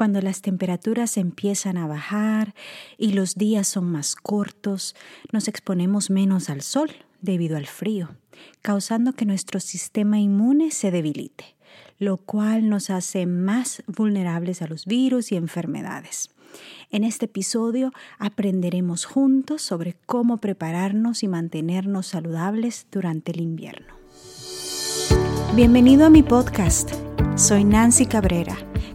cuando las temperaturas empiezan a bajar y los días son más cortos, nos exponemos menos al sol debido al frío, causando que nuestro sistema inmune se debilite, lo cual nos hace más vulnerables a los virus y enfermedades. En este episodio aprenderemos juntos sobre cómo prepararnos y mantenernos saludables durante el invierno. Bienvenido a mi podcast. Soy Nancy Cabrera,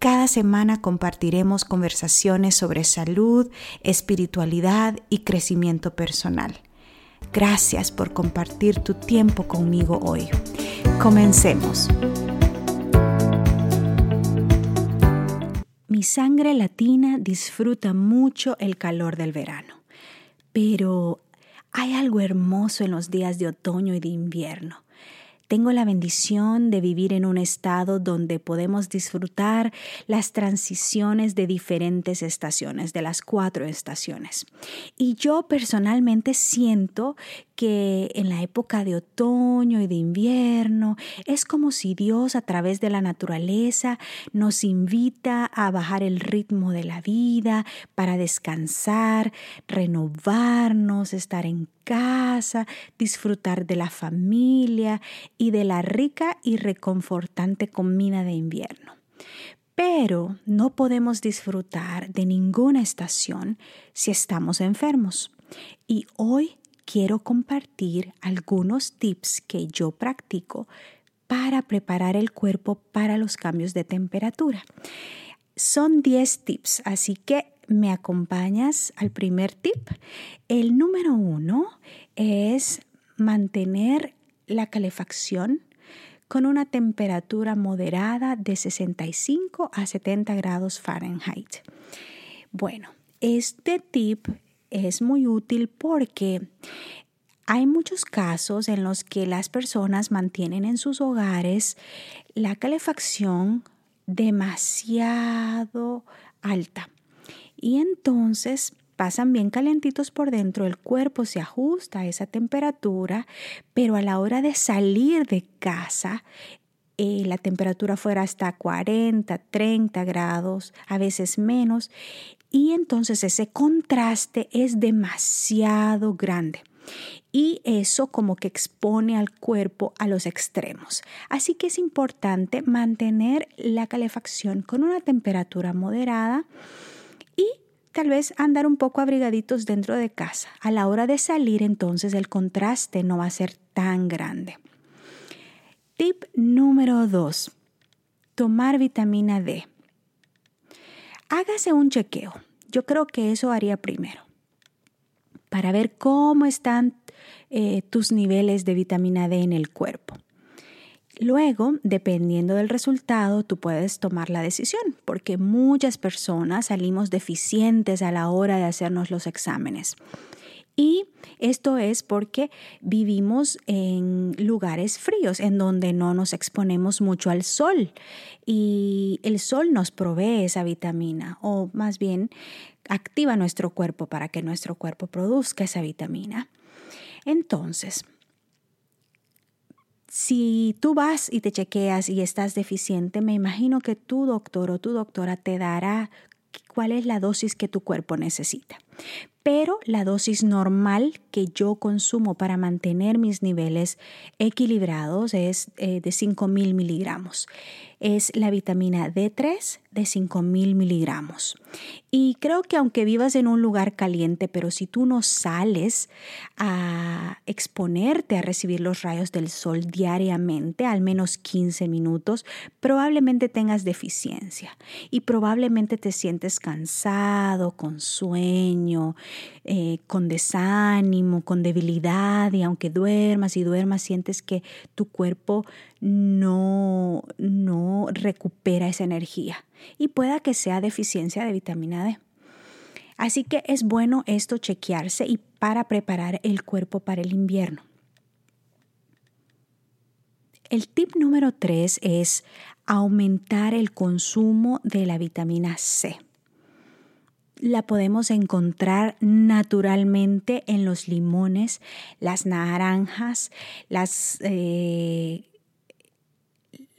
Cada semana compartiremos conversaciones sobre salud, espiritualidad y crecimiento personal. Gracias por compartir tu tiempo conmigo hoy. Comencemos. Mi sangre latina disfruta mucho el calor del verano, pero hay algo hermoso en los días de otoño y de invierno. Tengo la bendición de vivir en un estado donde podemos disfrutar las transiciones de diferentes estaciones, de las cuatro estaciones. Y yo personalmente siento que en la época de otoño y de invierno es como si Dios a través de la naturaleza nos invita a bajar el ritmo de la vida para descansar, renovarnos, estar en casa, disfrutar de la familia y de la rica y reconfortante comida de invierno. Pero no podemos disfrutar de ninguna estación si estamos enfermos. Y hoy quiero compartir algunos tips que yo practico para preparar el cuerpo para los cambios de temperatura. Son 10 tips, así que me acompañas al primer tip. El número uno es mantener la calefacción con una temperatura moderada de 65 a 70 grados Fahrenheit. Bueno, este tip es muy útil porque hay muchos casos en los que las personas mantienen en sus hogares la calefacción demasiado alta y entonces pasan bien calentitos por dentro, el cuerpo se ajusta a esa temperatura, pero a la hora de salir de casa, eh, la temperatura fuera hasta 40, 30 grados, a veces menos, y entonces ese contraste es demasiado grande. Y eso como que expone al cuerpo a los extremos. Así que es importante mantener la calefacción con una temperatura moderada tal vez andar un poco abrigaditos dentro de casa. A la hora de salir entonces el contraste no va a ser tan grande. Tip número 2. Tomar vitamina D hágase un chequeo. Yo creo que eso haría primero, para ver cómo están eh, tus niveles de vitamina D en el cuerpo. Luego, dependiendo del resultado, tú puedes tomar la decisión, porque muchas personas salimos deficientes a la hora de hacernos los exámenes. Y esto es porque vivimos en lugares fríos, en donde no nos exponemos mucho al sol. Y el sol nos provee esa vitamina, o más bien activa nuestro cuerpo para que nuestro cuerpo produzca esa vitamina. Entonces, si tú vas y te chequeas y estás deficiente, me imagino que tu doctor o tu doctora te dará cuál es la dosis que tu cuerpo necesita pero la dosis normal que yo consumo para mantener mis niveles equilibrados es eh, de 5.000 miligramos. Es la vitamina D3 de 5.000 miligramos. Y creo que aunque vivas en un lugar caliente, pero si tú no sales a exponerte a recibir los rayos del sol diariamente, al menos 15 minutos, probablemente tengas deficiencia y probablemente te sientes cansado, con sueño, eh, con desánimo, con debilidad y aunque duermas y duermas sientes que tu cuerpo no, no recupera esa energía y pueda que sea deficiencia de vitamina D. Así que es bueno esto chequearse y para preparar el cuerpo para el invierno. El tip número tres es aumentar el consumo de la vitamina C. La podemos encontrar naturalmente en los limones, las naranjas, las, eh,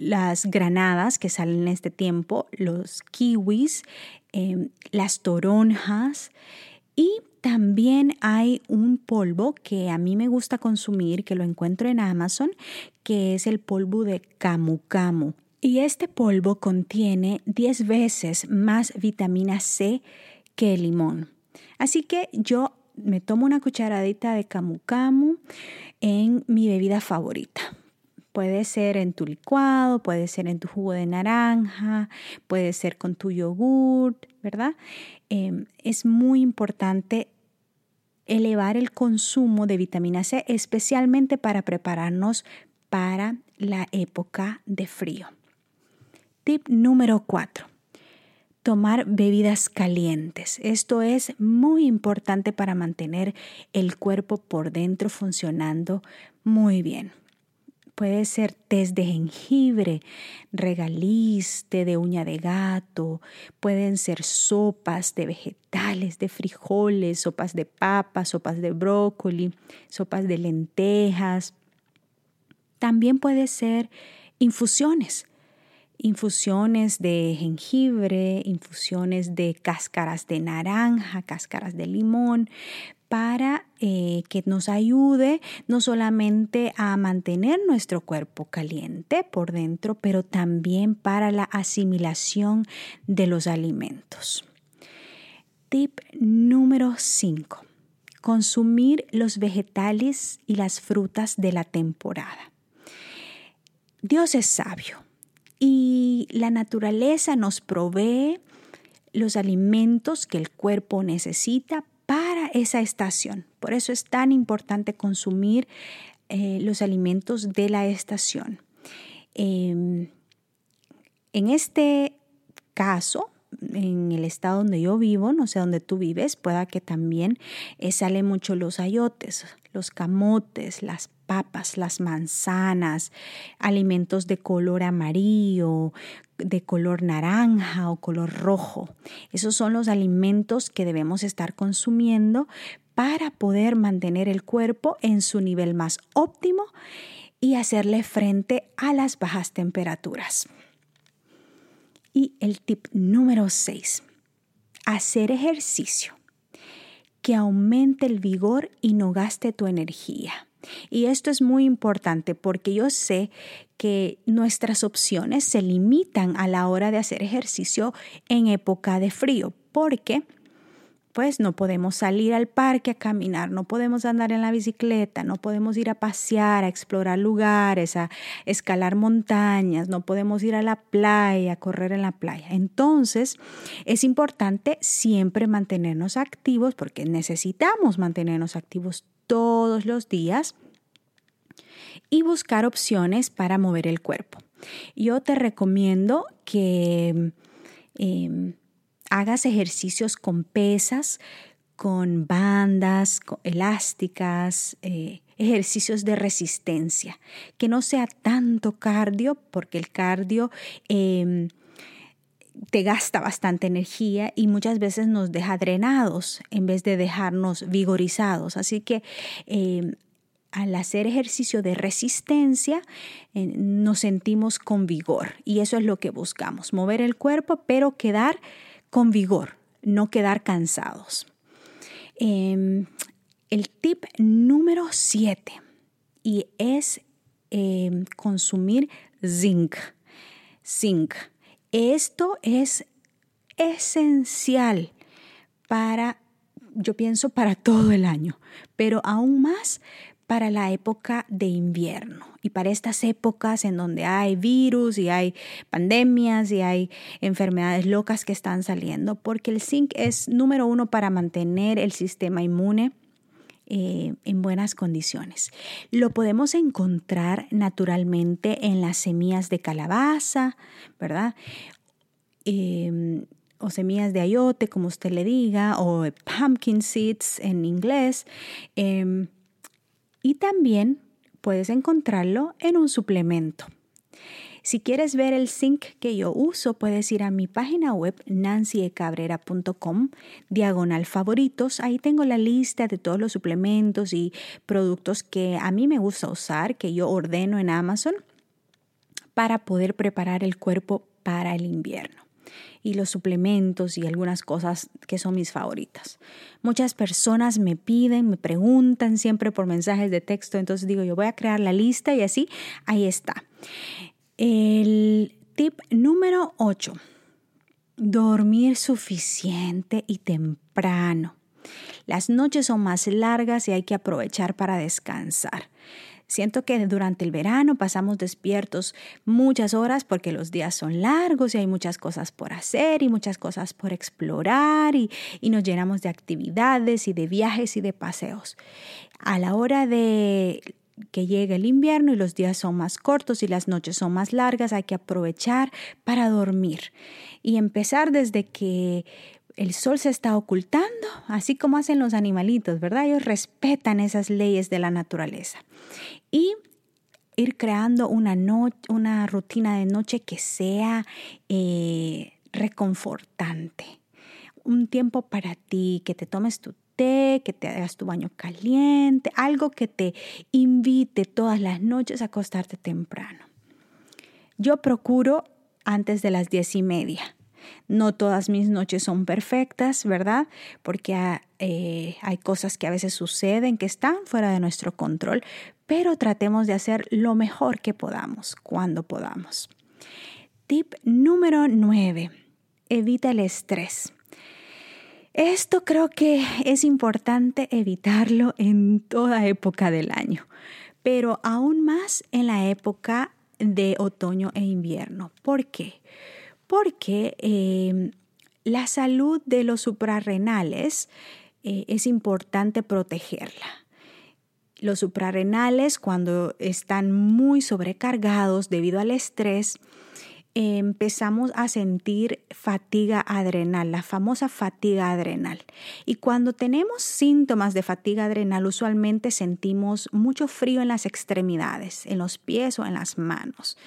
las granadas que salen en este tiempo, los kiwis, em, las toronjas y también hay un polvo que a mí me gusta consumir, que lo encuentro en Amazon, que es el polvo de camu camu. Y este polvo contiene 10 veces más vitamina C que el limón. Así que yo me tomo una cucharadita de camu camu en mi bebida favorita. Puede ser en tu licuado, puede ser en tu jugo de naranja, puede ser con tu yogurt, ¿verdad? Em, es muy importante elevar el consumo de vitamina C, especialmente para prepararnos para la época de frío. Tip número 4. Tomar bebidas calientes. Esto es muy importante para mantener el cuerpo por dentro funcionando muy bien. Puede ser test de jengibre, regaliz, té de uña de gato, pueden ser sopas de vegetales, de frijoles, sopas de papas, sopas de brócoli, sopas de lentejas. También puede ser infusiones, infusiones de jengibre, infusiones de cáscaras de naranja, cáscaras de limón, para eh, que nos ayude no solamente a mantener nuestro cuerpo caliente por dentro, pero también para la asimilación de los alimentos. Tip número 5. Consumir los vegetales y las frutas de la temporada. Dios es sabio y la naturaleza nos provee los alimentos que el cuerpo necesita esa estación. Por eso es tan importante consumir eh, los alimentos de la estación. Em, en este caso, en el estado donde yo vivo, no sé dónde tú vives, pueda que también eh, salen mucho los ayotes, los camotes, las papas, las manzanas, alimentos de color amarillo, de color naranja o color rojo. Esos son los alimentos que debemos estar consumiendo para poder mantener el cuerpo en su nivel más óptimo y hacerle frente a las bajas temperaturas. Y el tip número 6, hacer ejercicio que aumente el vigor y no gaste tu energía. Y esto es muy importante porque yo sé que nuestras opciones se limitan a la hora de hacer ejercicio en época de frío, porque pues no podemos salir al parque a caminar, no podemos andar en la bicicleta, no podemos ir a pasear, a explorar lugares, a escalar montañas, no podemos ir a la playa, a correr en la playa. Entonces, es importante siempre mantenernos activos porque necesitamos mantenernos activos todos los días y buscar opciones para mover el cuerpo. Yo te recomiendo que em, hagas ejercicios con pesas, con bandas elásticas, eh, ejercicios de resistencia, que no sea tanto cardio, porque el cardio em, te gasta bastante energía y muchas veces nos deja drenados en vez de dejarnos vigorizados. Así que em, al hacer ejercicio de resistencia eh, nos sentimos con vigor y eso es lo que buscamos, mover el cuerpo pero quedar con vigor, no quedar cansados. Em, el tip número 7 y es em, consumir zinc. Zinc. Esto es esencial para, yo pienso, para todo el año, pero aún más para la época de invierno y para estas épocas en donde hay virus y hay pandemias y hay enfermedades locas que están saliendo, porque el zinc es número uno para mantener el sistema inmune eh, en buenas condiciones. Lo podemos encontrar naturalmente en las semillas de calabaza, ¿verdad? Em, o semillas de ayote, como usted le diga, o pumpkin seeds en inglés. Em, y también puedes encontrarlo en un suplemento. Si quieres ver el zinc que yo uso, puedes ir a mi página web nancyecabrera.com, diagonal favoritos. Ahí tengo la lista de todos los suplementos y productos que a mí me gusta usar, que yo ordeno en Amazon para poder preparar el cuerpo para el invierno y los suplementos y algunas cosas que son mis favoritas. Muchas personas me piden, me preguntan siempre por mensajes de texto, entonces digo, yo voy a crear la lista y así, ahí está. El tip número 8, dormir suficiente y temprano. Las noches son más largas y hay que aprovechar para descansar. Siento que durante el verano pasamos despiertos muchas horas porque los días son largos y hay muchas cosas por hacer y muchas cosas por explorar y, nos llenamos de actividades y de viajes y de paseos. A la hora de que llegue el invierno y los días son más cortos y las noches son más largas, hay que aprovechar para dormir y empezar desde que el sol se está ocultando, así como hacen los animalitos, ¿verdad? Ellos respetan esas leyes de la naturaleza. Y ir creando una, una rutina de noche que sea eh, reconfortante. Un tiempo para ti, que te tomes tu que te hagas tu baño caliente, algo que te invite todas las noches a acostarte temprano. Yo procuro antes de las diez y media no todas mis noches son perfectas, ¿verdad? Porque ah, eh, hay cosas que a veces suceden que están fuera de nuestro control, pero tratemos de hacer lo mejor que podamos cuando podamos. Tip número 9. Evita el estrés. Esto creo que es importante evitarlo en toda época del año, pero aún más en la época de otoño e invierno. ¿Por qué? porque em, la salud de los suprarrenales eh, es importante protegerla. Los suprarrenales, cuando están muy sobrecargados debido al estrés, empezamos a sentir fatiga adrenal, la famosa fatiga adrenal. Y cuando tenemos síntomas de fatiga adrenal, usualmente sentimos mucho frío en las extremidades, en los pies o en las manos.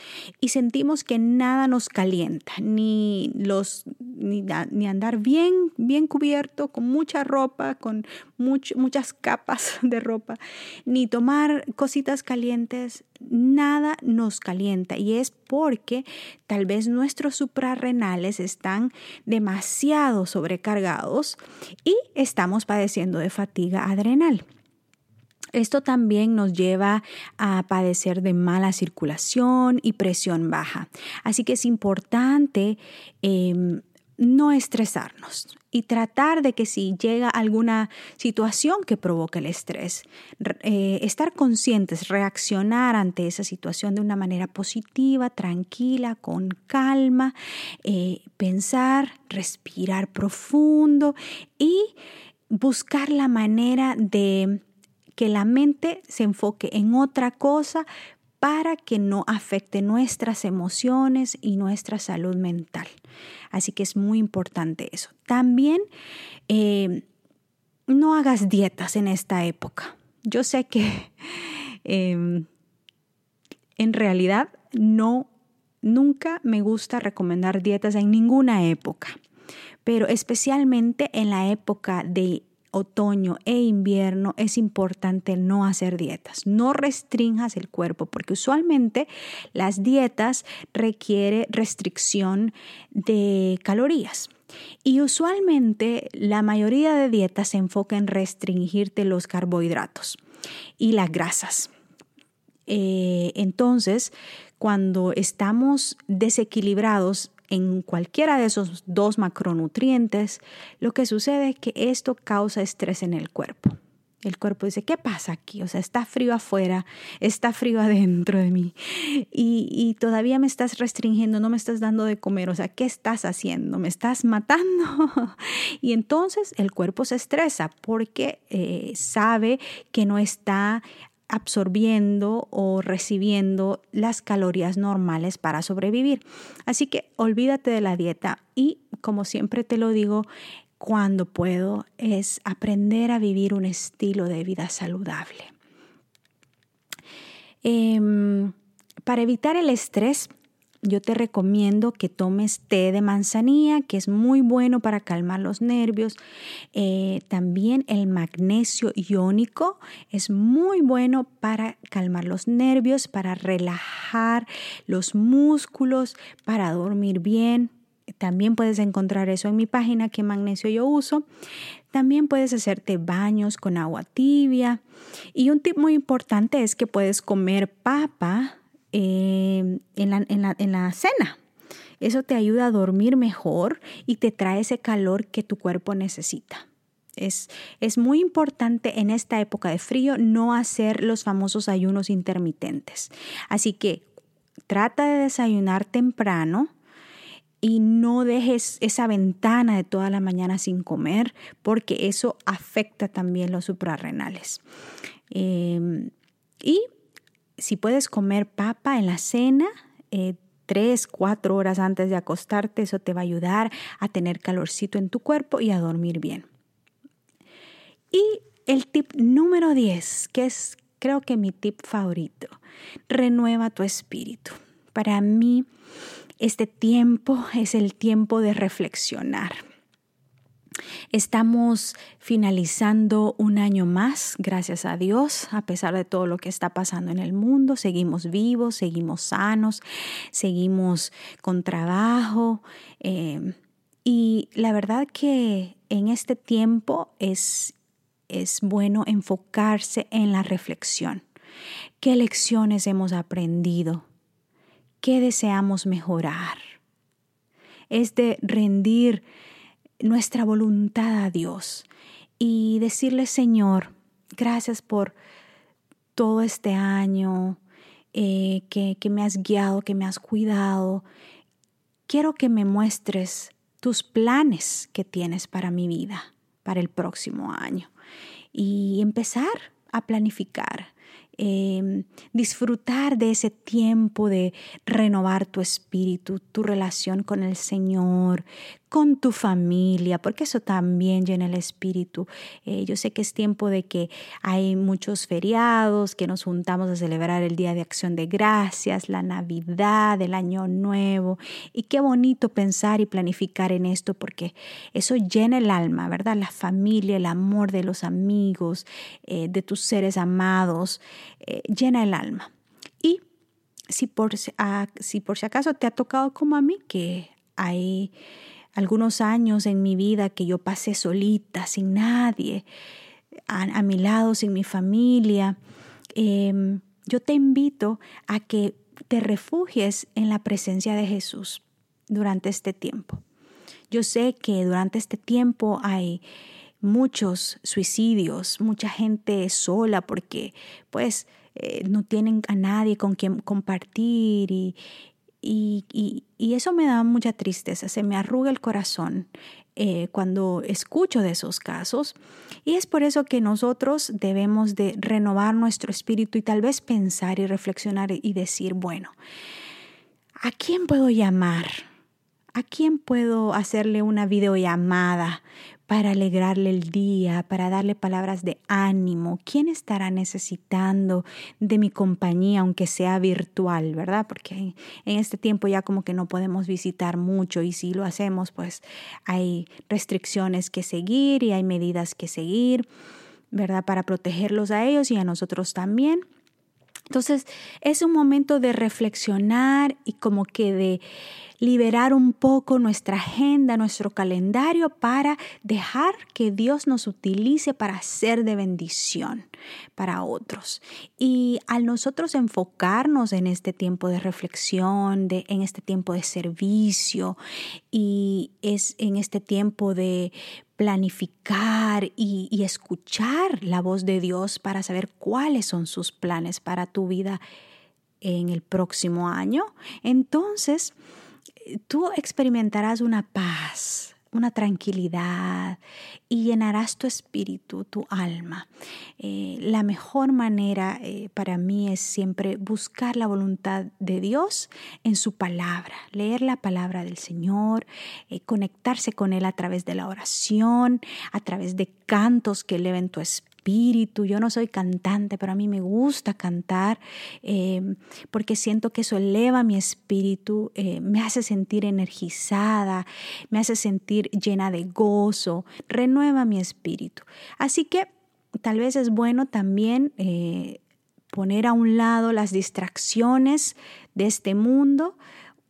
Y sentimos que nada nos calienta, ni, los, ni, andar bien, bien cubierto, con mucha ropa, con muchas capas de ropa, ni tomar cositas calientes, nada nos calienta. Y es porque tal vez nuestros suprarrenales están demasiado sobrecargados y estamos padeciendo de fatiga adrenal. Esto también nos lleva a padecer de mala circulación y presión baja. Así que es importante em, no estresarnos y tratar de que si llega alguna situación que provoque el estrés, eh, estar conscientes, reaccionar ante esa situación de una manera positiva, tranquila, con calma, eh, pensar, respirar profundo y buscar la manera de que la mente se enfoque en otra cosa para que no afecte nuestras emociones y nuestra salud mental. Así que es muy importante eso. También eh, no hagas dietas en esta época. Yo sé que em, en realidad no, nunca me gusta recomendar dietas en ninguna época, pero especialmente en la época de otoño e invierno es importante no hacer dietas. No restringas el cuerpo porque usualmente las dietas requiere restricción de calorías. Y usualmente la mayoría de dietas se enfoca en restringirte los carbohidratos y las grasas. Eh, entonces, cuando estamos desequilibrados en cualquiera de esos dos macronutrientes, lo que sucede es que esto causa estrés en el cuerpo. El cuerpo dice, ¿qué pasa aquí? O sea, está frío afuera, está frío adentro de mí y, y, todavía me estás restringiendo, no me estás dando de comer. O sea, ¿qué estás haciendo? ¿Me estás matando? y entonces el cuerpo se estresa porque eh, sabe que no está absorbiendo o recibiendo las calorías normales para sobrevivir. Así que olvídate de la dieta y como siempre te lo digo, cuando puedo es aprender a vivir un estilo de vida saludable. Em, para evitar el estrés, yo te recomiendo que tomes té de manzanilla, que es muy bueno para calmar los nervios. Eh, también el magnesio iónico es muy bueno para calmar los nervios, para relajar los músculos, para dormir bien. También puedes encontrar eso en mi página, qué magnesio yo uso. También puedes hacerte baños con agua tibia. Y un tip muy importante es que puedes comer papa Em, en, la, cena. Eso te ayuda a dormir mejor y te trae ese calor que tu cuerpo necesita. Es, es, muy importante en esta época de frío no hacer los famosos ayunos intermitentes. Así que trata de desayunar temprano y no dejes esa ventana de toda la mañana sin comer porque eso afecta también los suprarrenales. Em, y si puedes comer papa en la cena, eh, tres, cuatro horas antes de acostarte, eso te va a ayudar a tener calorcito en tu cuerpo y a dormir bien. Y el tip número 10, que es creo que mi tip favorito, renueva tu espíritu. Para mí, este tiempo es el tiempo de reflexionar Estamos finalizando un año más, gracias a Dios, a pesar de todo lo que está pasando en el mundo. Seguimos vivos, seguimos sanos, seguimos con trabajo. Eh, y la verdad que en este tiempo es, es bueno enfocarse en la reflexión. ¿Qué lecciones hemos aprendido? ¿Qué deseamos mejorar? Es de rendir nuestra voluntad a Dios y decirle, Señor, gracias por todo este año eh, que, que me has guiado, que me has cuidado. Quiero que me muestres tus planes que tienes para mi vida, para el próximo año. Y empezar a planificar, Em, disfrutar de ese tiempo de renovar tu espíritu, tu relación con el Señor, con tu familia, porque eso también llena el espíritu. Eh, yo sé que es tiempo de que hay muchos feriados, que nos juntamos a celebrar el Día de Acción de Gracias, la Navidad, el Año Nuevo, y qué bonito pensar y planificar en esto, porque eso llena el alma, ¿verdad? La familia, el amor de los amigos, eh, de tus seres amados, eh, llena el alma. Y si por, si por si acaso te ha tocado como a mí, que hay algunos años en mi vida que yo pasé solita, sin nadie, a, mi lado, sin mi familia, em, yo te invito a que te refugies en la presencia de Jesús durante este tiempo. Yo sé que durante este tiempo hay muchos suicidios, mucha gente sola porque pues eh, no tienen a nadie con quien compartir y, y, eso me da mucha tristeza, se me arruga el corazón eh, cuando escucho de esos casos. Y es por eso que nosotros debemos de renovar nuestro espíritu y tal vez pensar y reflexionar y decir, bueno, ¿a quién puedo llamar? ¿A quién puedo hacerle una videollamada para alegrarle el día, para darle palabras de ánimo. ¿Quién estará necesitando de mi compañía, aunque sea virtual, verdad? Porque en este tiempo ya como que no podemos visitar mucho y si lo hacemos, pues hay restricciones que seguir y hay medidas que seguir, ¿verdad? Para protegerlos a ellos y a nosotros también. Entonces es un momento de reflexionar y como que de liberar un poco nuestra agenda, nuestro calendario para dejar que Dios nos utilice para ser de bendición para otros. Y al nosotros enfocarnos en este tiempo de reflexión, de, en este tiempo de servicio y es en este tiempo de planificar y, y escuchar la voz de Dios para saber cuáles son sus planes para tu vida en el próximo año, entonces tú experimentarás una paz, una tranquilidad y llenarás tu espíritu, tu alma. Eh, la mejor manera eh, para mí es siempre buscar la voluntad de Dios en su palabra, leer la palabra del Señor, eh, conectarse con Él a través de la oración, a través de cantos que eleven tu espíritu espíritu. Yo no soy cantante, pero a mí me gusta cantar em, porque siento que eso eleva mi espíritu, eh, me hace sentir energizada, me hace sentir llena de gozo, renueva mi espíritu. Así que tal vez es bueno también eh, poner a un lado las distracciones de este mundo.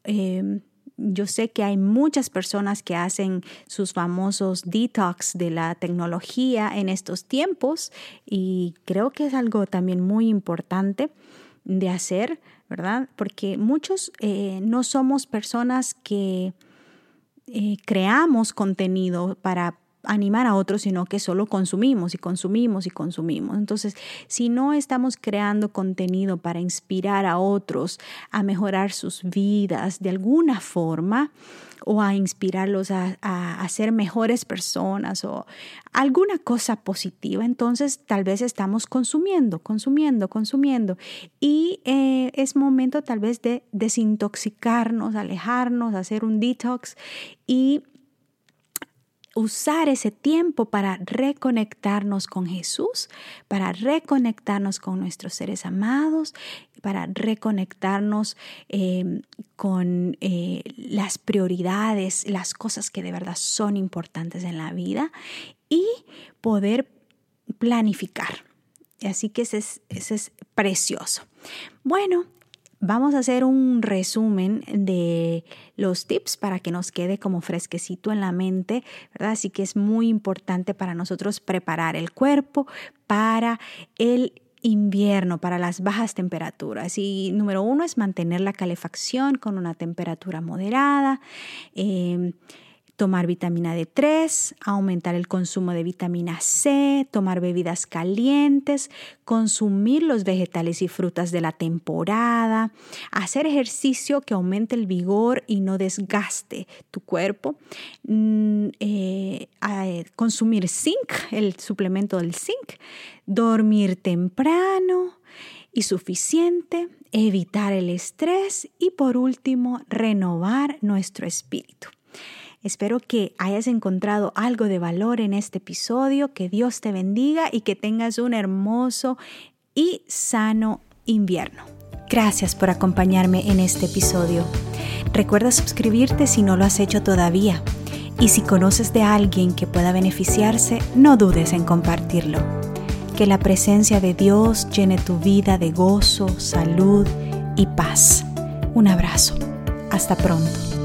Em, yo sé que hay muchas personas que hacen sus famosos detox de la tecnología en estos tiempos y creo que es algo también muy importante de hacer, ¿verdad? Porque muchos eh, no somos personas que eh, creamos contenido para animar a otros, sino que solo consumimos y consumimos y consumimos. Entonces, si no estamos creando contenido para inspirar a otros a mejorar sus vidas de alguna forma, o a inspirarlos a, ser mejores personas o alguna cosa positiva, entonces tal vez estamos consumiendo, consumiendo, consumiendo. Y eh, es momento tal vez de desintoxicarnos, alejarnos, hacer un detox y usar ese tiempo para reconectarnos con Jesús, para reconectarnos con nuestros seres amados, para reconectarnos em, con eh, las prioridades, las cosas que de verdad son importantes en la vida y poder planificar. Así que ese es, ese es precioso. Bueno, Vamos a hacer un resumen de los tips para que nos quede como fresquecito en la mente, ¿verdad? Así que es muy importante para nosotros preparar el cuerpo para el invierno, para las bajas temperaturas. Y número uno es mantener la calefacción con una temperatura moderada. Eh, tomar vitamina D3, aumentar el consumo de vitamina C, tomar bebidas calientes, consumir los vegetales y frutas de la temporada, hacer ejercicio que aumente el vigor y no desgaste tu cuerpo, mm, eh, consumir zinc, el suplemento del zinc, dormir temprano y suficiente, evitar el estrés y por último, renovar nuestro espíritu. Espero que hayas encontrado algo de valor en este episodio, que Dios te bendiga y que tengas un hermoso y sano invierno. Gracias por acompañarme en este episodio. Recuerda suscribirte si no lo has hecho todavía. Y si conoces de alguien que pueda beneficiarse, no dudes en compartirlo. Que la presencia de Dios llene tu vida de gozo, salud y paz. Un abrazo. Hasta pronto.